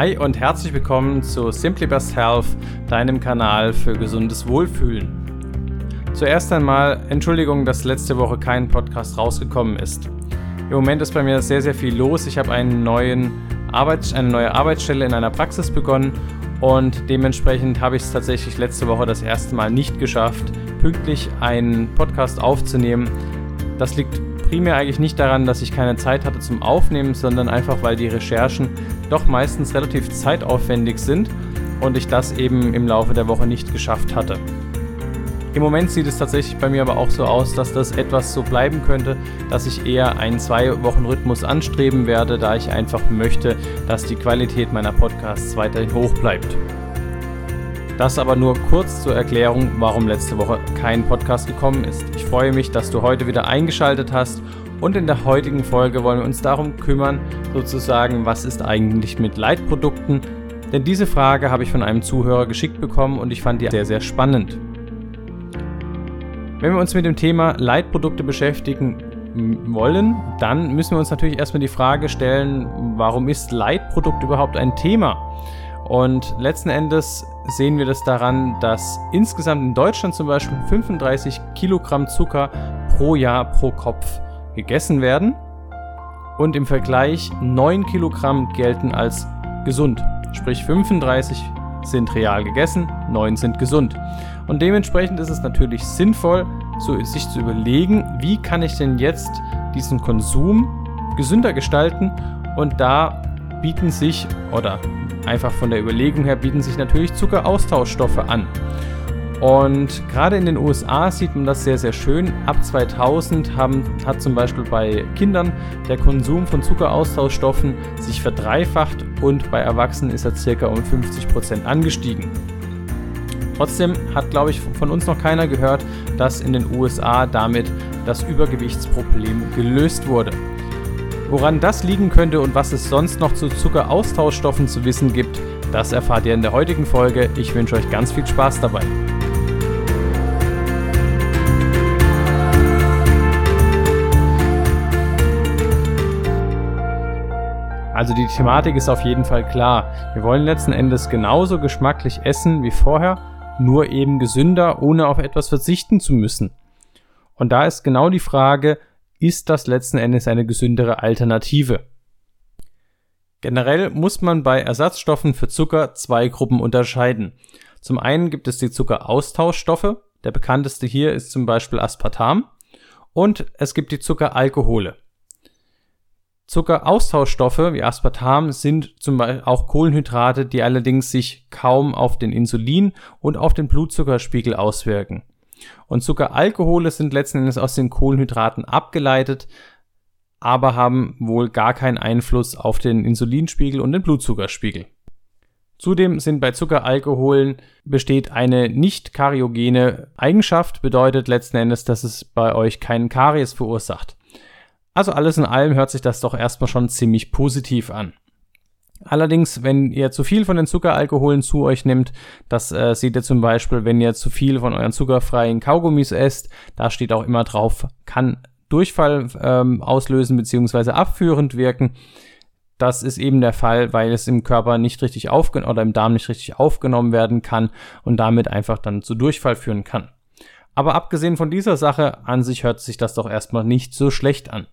Hi und herzlich willkommen zu Simply Best Health, deinem Kanal für gesundes Wohlfühlen. Zuerst einmal Entschuldigung, dass letzte Woche kein Podcast rausgekommen ist. Im Moment ist bei mir sehr, sehr viel los. Ich habe einen neuen Arbeit, eine neue Arbeitsstelle in einer Praxis begonnen und dementsprechend habe ich es tatsächlich letzte Woche das erste Mal nicht geschafft, pünktlich einen Podcast aufzunehmen. Das liegt primär eigentlich nicht daran, dass ich keine Zeit hatte zum Aufnehmen, sondern einfach, weil die Recherchen doch meistens relativ zeitaufwendig sind und ich das eben im Laufe der Woche nicht geschafft hatte. Im Moment sieht es tatsächlich bei mir aber auch so aus, dass das etwas so bleiben könnte, dass ich eher einen Zwei-Wochen-Rhythmus anstreben werde, da ich einfach möchte, dass die Qualität meiner Podcasts weiterhin hoch bleibt. Das aber nur kurz zur Erklärung, warum letzte Woche kein Podcast gekommen ist. Ich freue mich, dass du heute wieder eingeschaltet hast und in der heutigen Folge wollen wir uns darum kümmern, sozusagen, was ist eigentlich mit Leitprodukten? Denn diese Frage habe ich von einem Zuhörer geschickt bekommen und ich fand die sehr, sehr spannend. Wenn wir uns mit dem Thema Leitprodukte beschäftigen wollen, dann müssen wir uns natürlich erstmal die Frage stellen, warum ist Leitprodukt überhaupt ein Thema? Und letzten Endes sehen wir das daran, dass insgesamt in Deutschland zum Beispiel 35 Kilogramm Zucker pro Jahr pro Kopf gegessen werden und im Vergleich 9 Kilogramm gelten als gesund. Sprich 35 sind real gegessen, 9 sind gesund. Und dementsprechend ist es natürlich sinnvoll, sich zu überlegen, wie kann ich denn jetzt diesen Konsum gesünder gestalten und da bieten sich oder einfach von der Überlegung her bieten sich natürlich Zuckeraustauschstoffe an. Und gerade in den USA sieht man das sehr, sehr schön. Ab 2000 haben, hat zum Beispiel bei Kindern der Konsum von Zuckeraustauschstoffen sich verdreifacht und bei Erwachsenen ist er circa um 50% angestiegen. Trotzdem hat, glaube ich, von uns noch keiner gehört, dass in den USA damit das Übergewichtsproblem gelöst wurde. Woran das liegen könnte und was es sonst noch zu Zuckeraustauschstoffen zu wissen gibt, das erfahrt ihr in der heutigen Folge. Ich wünsche euch ganz viel Spaß dabei. Also die Thematik ist auf jeden Fall klar. Wir wollen letzten Endes genauso geschmacklich essen wie vorher, nur eben gesünder, ohne auf etwas verzichten zu müssen. Und da ist genau die Frage, ist das letzten Endes eine gesündere Alternative. Generell muss man bei Ersatzstoffen für Zucker zwei Gruppen unterscheiden. Zum einen gibt es die Zuckeraustauschstoffe, der bekannteste hier ist zum Beispiel Aspartam, und es gibt die Zuckeralkohole. Zuckeraustauschstoffe wie Aspartam sind zum Beispiel auch Kohlenhydrate, die allerdings sich kaum auf den Insulin und auf den Blutzuckerspiegel auswirken. Und Zuckeralkohole sind letzten Endes aus den Kohlenhydraten abgeleitet, aber haben wohl gar keinen Einfluss auf den Insulinspiegel und den Blutzuckerspiegel. Zudem sind bei Zuckeralkoholen besteht eine nicht kariogene Eigenschaft, bedeutet letzten Endes, dass es bei euch keinen Karies verursacht. Also alles in allem hört sich das doch erstmal schon ziemlich positiv an. Allerdings, wenn ihr zu viel von den Zuckeralkoholen zu euch nimmt, das äh, seht ihr zum Beispiel, wenn ihr zu viel von euren zuckerfreien Kaugummis esst, da steht auch immer drauf, kann Durchfall ähm, auslösen bzw. abführend wirken. Das ist eben der Fall, weil es im Körper nicht richtig aufgenommen oder im Darm nicht richtig aufgenommen werden kann und damit einfach dann zu Durchfall führen kann. Aber abgesehen von dieser Sache an sich hört sich das doch erstmal nicht so schlecht an.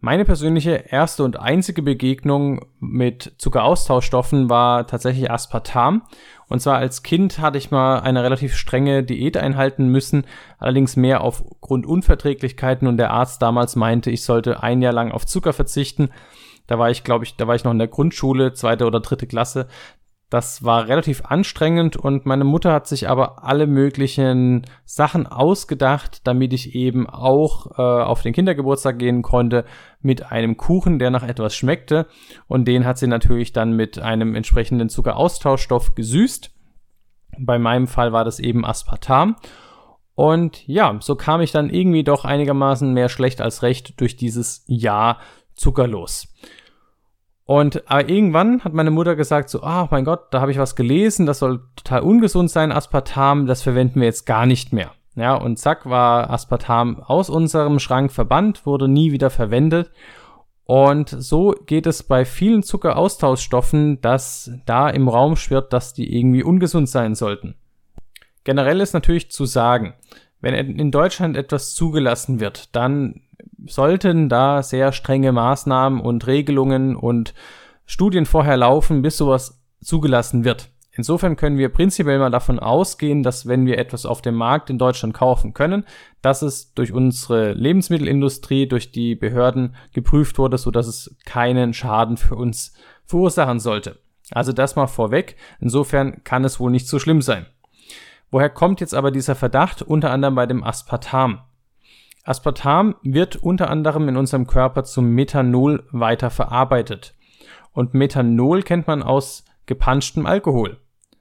Meine persönliche erste und einzige Begegnung mit Zuckeraustauschstoffen war tatsächlich Aspartam. Und zwar als Kind hatte ich mal eine relativ strenge Diät einhalten müssen, allerdings mehr aufgrund Unverträglichkeiten und der Arzt damals meinte, ich sollte ein Jahr lang auf Zucker verzichten. Da war ich, glaube ich, da war ich noch in der Grundschule, zweite oder dritte Klasse. Das war relativ anstrengend und meine Mutter hat sich aber alle möglichen Sachen ausgedacht, damit ich eben auch äh, auf den Kindergeburtstag gehen konnte mit einem Kuchen, der nach etwas schmeckte. Und den hat sie natürlich dann mit einem entsprechenden Zuckeraustauschstoff gesüßt. Bei meinem Fall war das eben Aspartam. Und ja, so kam ich dann irgendwie doch einigermaßen mehr schlecht als recht durch dieses Jahr zuckerlos. Und aber irgendwann hat meine Mutter gesagt so, ah, oh mein Gott, da habe ich was gelesen, das soll total ungesund sein, Aspartam, das verwenden wir jetzt gar nicht mehr. Ja, und zack war Aspartam aus unserem Schrank verbannt, wurde nie wieder verwendet. Und so geht es bei vielen Zuckeraustauschstoffen, dass da im Raum schwirrt, dass die irgendwie ungesund sein sollten. Generell ist natürlich zu sagen, wenn in Deutschland etwas zugelassen wird, dann sollten da sehr strenge Maßnahmen und Regelungen und Studien vorher laufen, bis sowas zugelassen wird. Insofern können wir prinzipiell mal davon ausgehen, dass wenn wir etwas auf dem Markt in Deutschland kaufen können, dass es durch unsere Lebensmittelindustrie, durch die Behörden geprüft wurde, so dass es keinen Schaden für uns verursachen sollte. Also das mal vorweg. Insofern kann es wohl nicht so schlimm sein. Woher kommt jetzt aber dieser Verdacht? Unter anderem bei dem Aspartam. Aspartam wird unter anderem in unserem Körper zum Methanol weiterverarbeitet. Und Methanol kennt man aus gepanschtem Alkohol.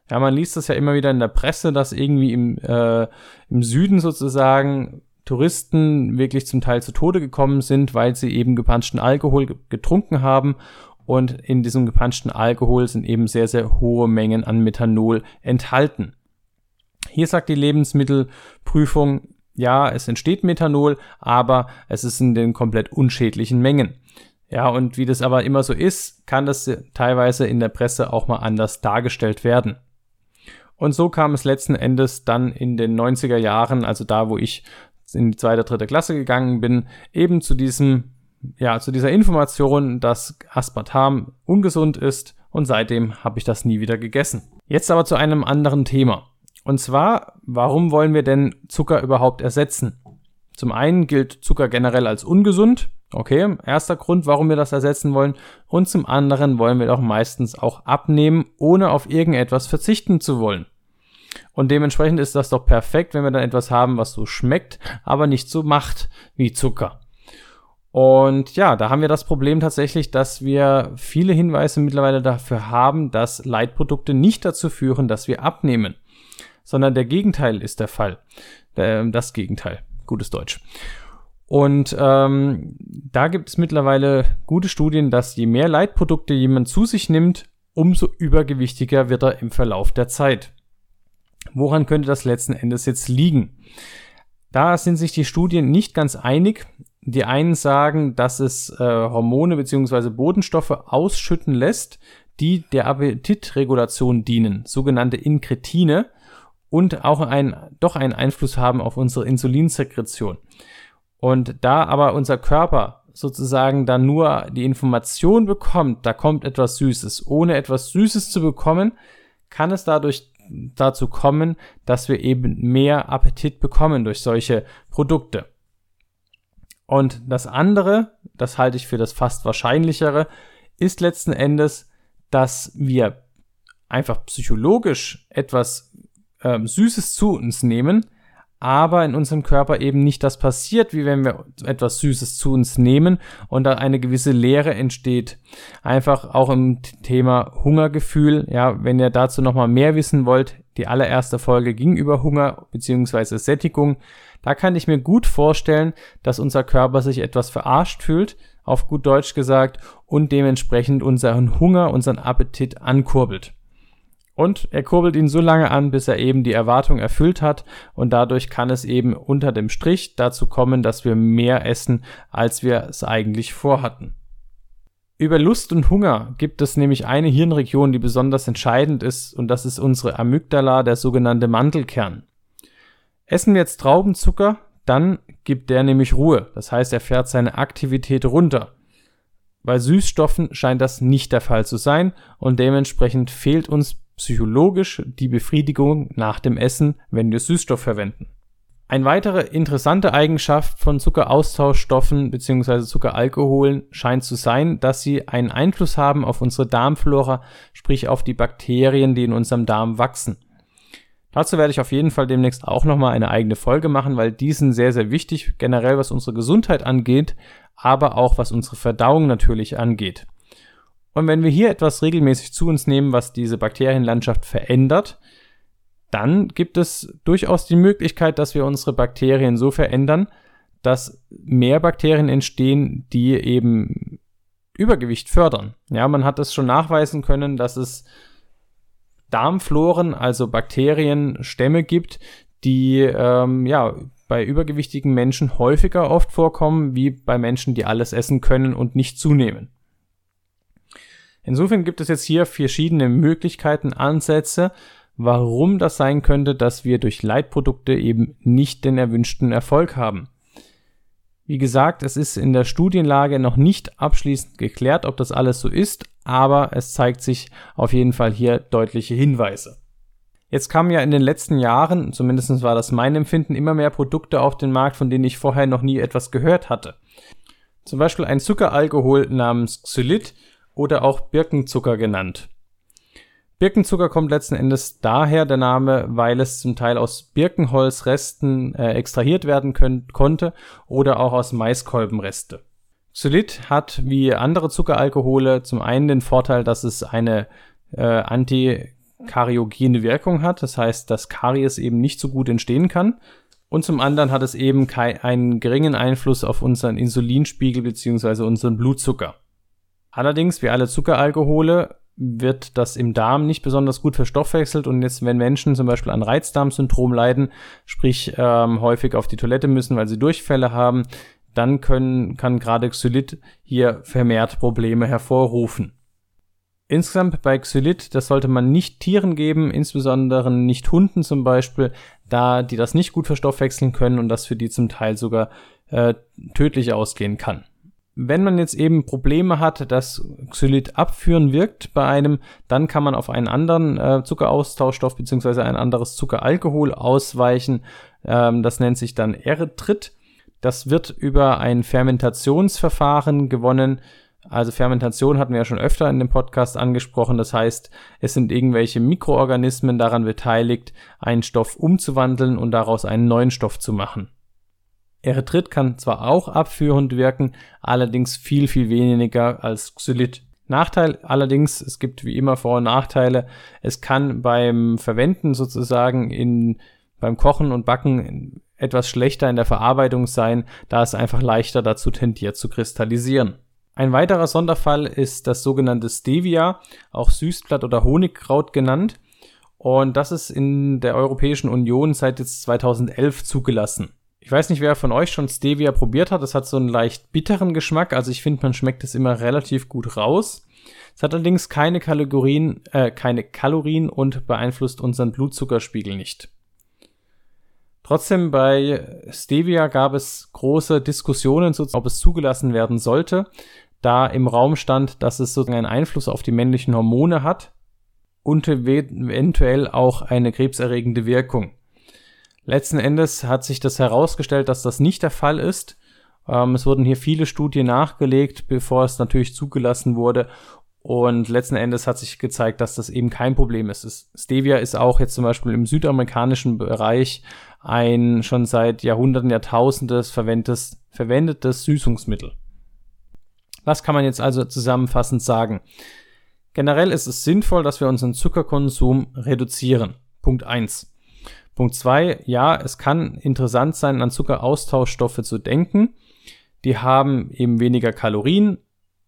Ja, man liest das ja immer wieder in der Presse, dass irgendwie im, äh, im Süden sozusagen Touristen wirklich zum Teil zu Tode gekommen sind, weil sie eben gepanschten Alkohol getrunken haben. Und in diesem gepanschten Alkohol sind eben sehr, sehr hohe Mengen an Methanol enthalten. Hier sagt die Lebensmittelprüfung, ja, es entsteht Methanol, aber es ist in den komplett unschädlichen Mengen. Ja, und wie das aber immer so ist, kann das teilweise in der Presse auch mal anders dargestellt werden. Und so kam es letzten Endes dann in den 90er Jahren, also da, wo ich in die zweite, dritte Klasse gegangen bin, eben zu diesem, ja, zu dieser Information, dass Aspartam ungesund ist und seitdem habe ich das nie wieder gegessen. Jetzt aber zu einem anderen Thema. Und zwar, warum wollen wir denn Zucker überhaupt ersetzen? Zum einen gilt Zucker generell als ungesund. Okay, erster Grund, warum wir das ersetzen wollen. Und zum anderen wollen wir doch meistens auch abnehmen, ohne auf irgendetwas verzichten zu wollen. Und dementsprechend ist das doch perfekt, wenn wir dann etwas haben, was so schmeckt, aber nicht so macht wie Zucker. Und ja, da haben wir das Problem tatsächlich, dass wir viele Hinweise mittlerweile dafür haben, dass Leitprodukte nicht dazu führen, dass wir abnehmen, sondern der Gegenteil ist der Fall. Das Gegenteil. Gutes Deutsch. Und ähm, da gibt es mittlerweile gute Studien, dass je mehr Leitprodukte jemand zu sich nimmt, umso übergewichtiger wird er im Verlauf der Zeit. Woran könnte das letzten Endes jetzt liegen? Da sind sich die Studien nicht ganz einig. Die einen sagen, dass es äh, Hormone bzw. Bodenstoffe ausschütten lässt, die der Appetitregulation dienen, sogenannte Inkretine, und auch ein, doch einen Einfluss haben auf unsere Insulinsekretion. Und da aber unser Körper sozusagen dann nur die Information bekommt, da kommt etwas Süßes, ohne etwas Süßes zu bekommen, kann es dadurch dazu kommen, dass wir eben mehr Appetit bekommen durch solche Produkte. Und das andere, das halte ich für das fast wahrscheinlichere, ist letzten Endes, dass wir einfach psychologisch etwas ähm, Süßes zu uns nehmen, aber in unserem Körper eben nicht das passiert, wie wenn wir etwas Süßes zu uns nehmen und da eine gewisse Leere entsteht. Einfach auch im Thema Hungergefühl. Ja, wenn ihr dazu nochmal mehr wissen wollt, die allererste Folge ging über Hunger bzw. Sättigung. Da kann ich mir gut vorstellen, dass unser Körper sich etwas verarscht fühlt, auf gut Deutsch gesagt, und dementsprechend unseren Hunger, unseren Appetit ankurbelt. Und er kurbelt ihn so lange an, bis er eben die Erwartung erfüllt hat und dadurch kann es eben unter dem Strich dazu kommen, dass wir mehr essen, als wir es eigentlich vorhatten. Über Lust und Hunger gibt es nämlich eine Hirnregion, die besonders entscheidend ist und das ist unsere Amygdala, der sogenannte Mantelkern. Essen wir jetzt Traubenzucker, dann gibt der nämlich Ruhe, das heißt er fährt seine Aktivität runter. Bei Süßstoffen scheint das nicht der Fall zu sein und dementsprechend fehlt uns psychologisch die Befriedigung nach dem Essen, wenn wir Süßstoff verwenden. Eine weitere interessante Eigenschaft von Zuckeraustauschstoffen bzw. Zuckeralkoholen scheint zu sein, dass sie einen Einfluss haben auf unsere Darmflora, sprich auf die Bakterien, die in unserem Darm wachsen. Dazu werde ich auf jeden Fall demnächst auch nochmal eine eigene Folge machen, weil die sind sehr, sehr wichtig, generell was unsere Gesundheit angeht, aber auch was unsere Verdauung natürlich angeht. Und wenn wir hier etwas regelmäßig zu uns nehmen, was diese Bakterienlandschaft verändert, dann gibt es durchaus die Möglichkeit, dass wir unsere Bakterien so verändern, dass mehr Bakterien entstehen, die eben Übergewicht fördern. Ja, man hat es schon nachweisen können, dass es Darmfloren, also Bakterienstämme gibt, die ähm, ja bei übergewichtigen Menschen häufiger oft vorkommen, wie bei Menschen, die alles essen können und nicht zunehmen. Insofern gibt es jetzt hier verschiedene Möglichkeiten, Ansätze, warum das sein könnte, dass wir durch Leitprodukte eben nicht den erwünschten Erfolg haben. Wie gesagt, es ist in der Studienlage noch nicht abschließend geklärt, ob das alles so ist, aber es zeigt sich auf jeden Fall hier deutliche Hinweise. Jetzt kamen ja in den letzten Jahren, zumindest war das mein Empfinden, immer mehr Produkte auf den Markt, von denen ich vorher noch nie etwas gehört hatte. Zum Beispiel ein Zuckeralkohol namens Xylit oder auch Birkenzucker genannt. Birkenzucker kommt letzten Endes daher der Name, weil es zum Teil aus Birkenholzresten äh, extrahiert werden können, konnte oder auch aus Maiskolbenreste. Xylit hat wie andere Zuckeralkohole zum einen den Vorteil, dass es eine äh, antikariogene Wirkung hat, das heißt, dass Karies eben nicht so gut entstehen kann. Und zum anderen hat es eben einen geringen Einfluss auf unseren Insulinspiegel bzw. unseren Blutzucker. Allerdings, wie alle Zuckeralkohole, wird das im Darm nicht besonders gut verstoffwechselt und jetzt, wenn Menschen zum Beispiel an Reizdarmsyndrom leiden, sprich ähm, häufig auf die Toilette müssen, weil sie Durchfälle haben, dann können, kann gerade Xylit hier vermehrt Probleme hervorrufen. Insgesamt bei Xylit, das sollte man nicht Tieren geben, insbesondere nicht Hunden zum Beispiel, da die das nicht gut verstoffwechseln können und das für die zum Teil sogar äh, tödlich ausgehen kann. Wenn man jetzt eben Probleme hat, dass Xylit abführen wirkt bei einem, dann kann man auf einen anderen äh, Zuckeraustauschstoff beziehungsweise ein anderes Zuckeralkohol ausweichen. Ähm, das nennt sich dann Erythrit. Das wird über ein Fermentationsverfahren gewonnen. Also Fermentation hatten wir ja schon öfter in dem Podcast angesprochen. Das heißt, es sind irgendwelche Mikroorganismen daran beteiligt, einen Stoff umzuwandeln und daraus einen neuen Stoff zu machen. Erythrit kann zwar auch abführend wirken, allerdings viel, viel weniger als Xylit. Nachteil allerdings, es gibt wie immer Vor- und Nachteile. Es kann beim Verwenden sozusagen in, beim Kochen und Backen etwas schlechter in der Verarbeitung sein, da es einfach leichter dazu tendiert zu kristallisieren. Ein weiterer Sonderfall ist das sogenannte Stevia, auch Süßblatt oder Honigkraut genannt. Und das ist in der Europäischen Union seit jetzt 2011 zugelassen. Ich weiß nicht, wer von euch schon Stevia probiert hat. Es hat so einen leicht bitteren Geschmack. Also ich finde, man schmeckt es immer relativ gut raus. Es hat allerdings keine Kalorien, äh, keine Kalorien und beeinflusst unseren Blutzuckerspiegel nicht. Trotzdem bei Stevia gab es große Diskussionen, ob es zugelassen werden sollte, da im Raum stand, dass es sozusagen einen Einfluss auf die männlichen Hormone hat und eventuell auch eine krebserregende Wirkung. Letzten Endes hat sich das herausgestellt, dass das nicht der Fall ist. Ähm, es wurden hier viele Studien nachgelegt, bevor es natürlich zugelassen wurde und letzten Endes hat sich gezeigt, dass das eben kein Problem ist. Stevia ist auch jetzt zum Beispiel im südamerikanischen Bereich ein schon seit Jahrhunderten, Jahrtausendes verwendetes, verwendetes Süßungsmittel. Was kann man jetzt also zusammenfassend sagen? Generell ist es sinnvoll, dass wir unseren Zuckerkonsum reduzieren. Punkt eins. Punkt zwei: Ja, es kann interessant sein, an Zuckeraustauschstoffe zu denken. Die haben eben weniger Kalorien,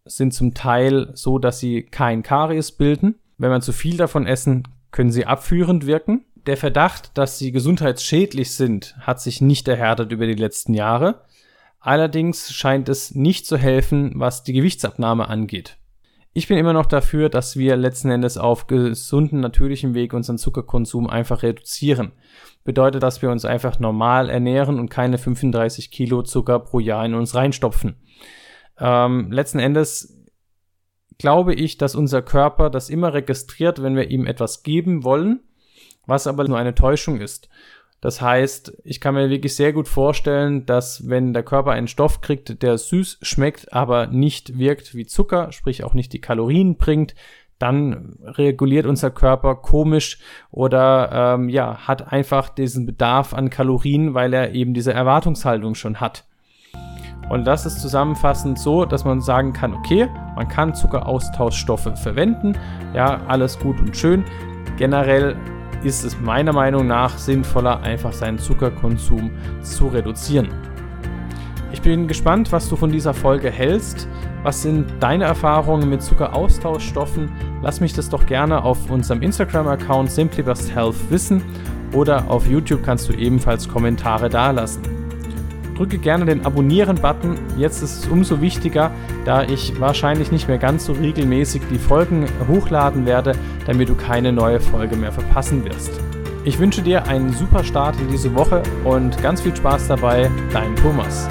sind zum Teil so, dass sie kein Karies bilden. Wenn man zu viel davon essen, können sie abführend wirken. Der Verdacht, dass sie gesundheitsschädlich sind, hat sich nicht erhärtet über die letzten Jahre. Allerdings scheint es nicht zu helfen, was die Gewichtsabnahme angeht. Ich bin immer noch dafür, dass wir letzten Endes auf gesunden, natürlichem Weg unseren Zuckerkonsum einfach reduzieren. Bedeutet, dass wir uns einfach normal ernähren und keine 35 Kilo Zucker pro Jahr in uns reinstopfen. Ähm, letzten Endes glaube ich, dass unser Körper das immer registriert, wenn wir ihm etwas geben wollen, was aber nur eine Täuschung ist. Das heißt, ich kann mir wirklich sehr gut vorstellen, dass wenn der Körper einen Stoff kriegt, der süß schmeckt, aber nicht wirkt wie Zucker, sprich auch nicht die Kalorien bringt, dann reguliert unser Körper komisch oder ähm, ja, hat einfach diesen Bedarf an Kalorien, weil er eben diese Erwartungshaltung schon hat. Und das ist zusammenfassend so, dass man sagen kann, okay, man kann Zuckeraustauschstoffe verwenden, ja, alles gut und schön. Generell ist es meiner Meinung nach sinnvoller, einfach seinen Zuckerkonsum zu reduzieren. Ich bin gespannt, was du von dieser Folge hältst. Was sind deine Erfahrungen mit Zuckeraustauschstoffen? Lass mich das doch gerne auf unserem Instagram-Account SimplyBustHealth wissen oder auf YouTube kannst du ebenfalls Kommentare dalassen. Drücke gerne den Abonnieren-Button, jetzt ist es umso wichtiger, da ich wahrscheinlich nicht mehr ganz so regelmäßig die Folgen hochladen werde, damit du keine neue Folge mehr verpassen wirst. Ich wünsche dir einen super Start in diese Woche und ganz viel Spaß dabei, dein Thomas.